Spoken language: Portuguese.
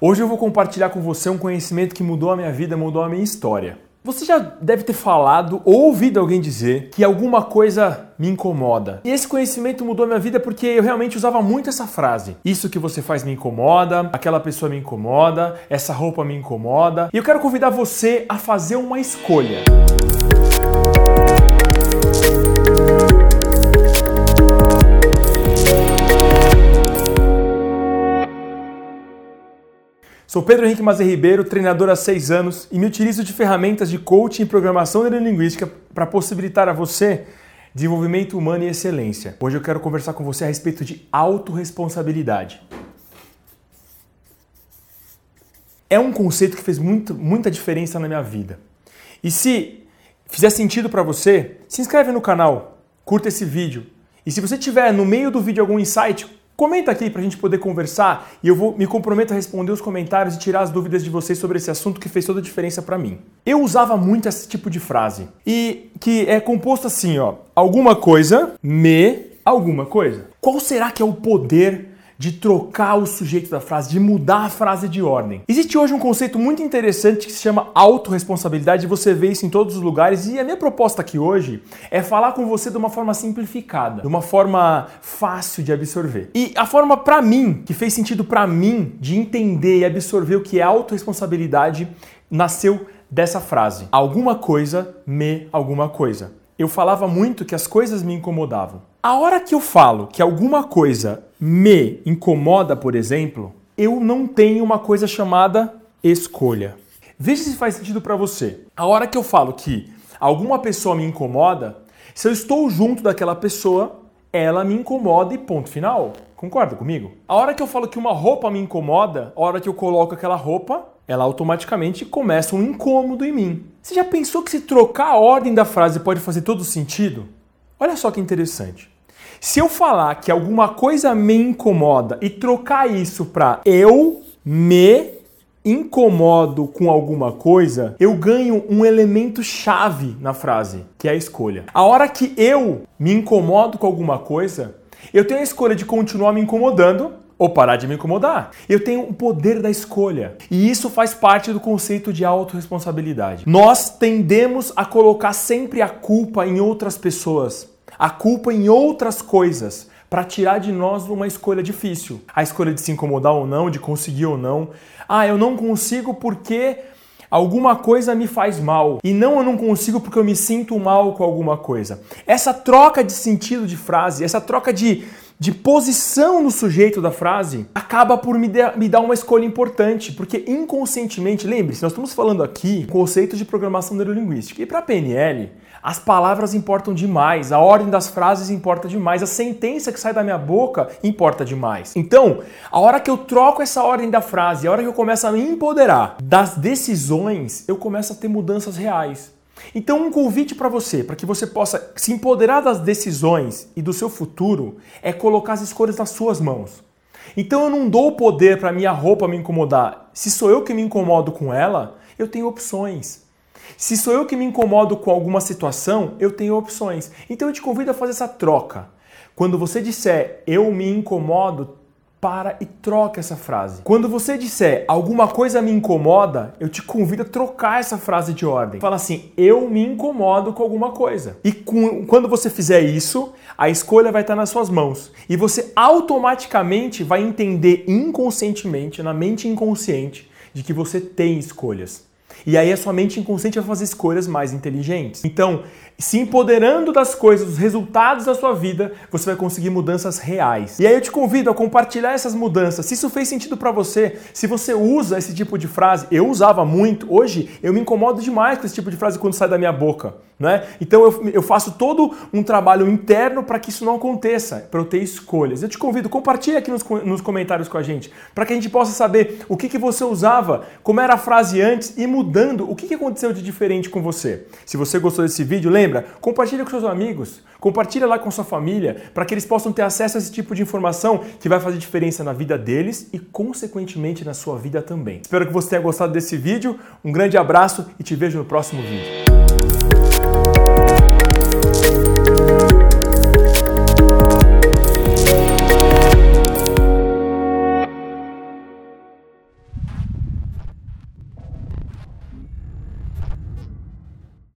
Hoje eu vou compartilhar com você um conhecimento que mudou a minha vida, mudou a minha história. Você já deve ter falado ou ouvido alguém dizer que alguma coisa me incomoda. E esse conhecimento mudou a minha vida porque eu realmente usava muito essa frase. Isso que você faz me incomoda, aquela pessoa me incomoda, essa roupa me incomoda. E eu quero convidar você a fazer uma escolha. Sou Pedro Henrique Mazer Ribeiro, treinador há seis anos e me utilizo de ferramentas de coaching e programação neurolinguística para possibilitar a você desenvolvimento humano e excelência. Hoje eu quero conversar com você a respeito de autorresponsabilidade. É um conceito que fez muito, muita diferença na minha vida. E se fizer sentido para você, se inscreve no canal, curta esse vídeo. E se você tiver no meio do vídeo algum insight, Comenta aqui para a gente poder conversar e eu vou me comprometo a responder os comentários e tirar as dúvidas de vocês sobre esse assunto que fez toda a diferença para mim. Eu usava muito esse tipo de frase e que é composto assim, ó, alguma coisa me alguma coisa. Qual será que é o poder de trocar o sujeito da frase, de mudar a frase de ordem. Existe hoje um conceito muito interessante que se chama autorresponsabilidade, você vê isso em todos os lugares, e a minha proposta aqui hoje é falar com você de uma forma simplificada, de uma forma fácil de absorver. E a forma para mim, que fez sentido para mim de entender e absorver o que é autorresponsabilidade, nasceu dessa frase: alguma coisa me alguma coisa. Eu falava muito que as coisas me incomodavam. A hora que eu falo que alguma coisa me incomoda, por exemplo, eu não tenho uma coisa chamada escolha. Veja se faz sentido para você. A hora que eu falo que alguma pessoa me incomoda, se eu estou junto daquela pessoa, ela me incomoda e ponto final. Concorda comigo? A hora que eu falo que uma roupa me incomoda, a hora que eu coloco aquela roupa, ela automaticamente começa um incômodo em mim. Você já pensou que se trocar a ordem da frase pode fazer todo sentido? Olha só que interessante. Se eu falar que alguma coisa me incomoda e trocar isso para eu me incomodo com alguma coisa, eu ganho um elemento chave na frase, que é a escolha. A hora que eu me incomodo com alguma coisa, eu tenho a escolha de continuar me incomodando ou parar de me incomodar. Eu tenho o poder da escolha. E isso faz parte do conceito de autorresponsabilidade. Nós tendemos a colocar sempre a culpa em outras pessoas a culpa em outras coisas para tirar de nós uma escolha difícil. A escolha de se incomodar ou não, de conseguir ou não. Ah, eu não consigo porque alguma coisa me faz mal. E não eu não consigo porque eu me sinto mal com alguma coisa. Essa troca de sentido de frase, essa troca de, de posição no sujeito da frase, acaba por me, de, me dar uma escolha importante, porque inconscientemente, lembre-se, nós estamos falando aqui conceito de programação neurolinguística. E para PNL, as palavras importam demais, a ordem das frases importa demais, a sentença que sai da minha boca importa demais. Então, a hora que eu troco essa ordem da frase, a hora que eu começo a me empoderar das decisões, eu começo a ter mudanças reais. Então, um convite para você, para que você possa se empoderar das decisões e do seu futuro, é colocar as escolhas nas suas mãos. Então, eu não dou o poder para minha roupa me incomodar. Se sou eu que me incomodo com ela, eu tenho opções. Se sou eu que me incomodo com alguma situação, eu tenho opções. Então eu te convido a fazer essa troca. Quando você disser eu me incomodo, para e troca essa frase. Quando você disser alguma coisa me incomoda, eu te convido a trocar essa frase de ordem. Fala assim: eu me incomodo com alguma coisa. E com, quando você fizer isso, a escolha vai estar nas suas mãos. E você automaticamente vai entender inconscientemente, na mente inconsciente, de que você tem escolhas. E aí a sua mente inconsciente vai fazer escolhas mais inteligentes. Então, se empoderando das coisas, dos resultados da sua vida, você vai conseguir mudanças reais. E aí eu te convido a compartilhar essas mudanças. Se isso fez sentido para você, se você usa esse tipo de frase, eu usava muito, hoje eu me incomodo demais com esse tipo de frase quando sai da minha boca, né? Então eu, eu faço todo um trabalho interno para que isso não aconteça, para eu ter escolhas. Eu te convido, compartilhe aqui nos, nos comentários com a gente, para que a gente possa saber o que, que você usava, como era a frase antes e mudando, o que, aconteceu de diferente com você. Se você gostou desse vídeo, lembra? Compartilha com seus amigos, compartilha lá com sua família, para que eles possam ter acesso a esse tipo de informação que vai fazer diferença na vida deles e, consequentemente, na sua vida também. Espero que você tenha gostado desse vídeo. Um grande abraço e te vejo no próximo vídeo.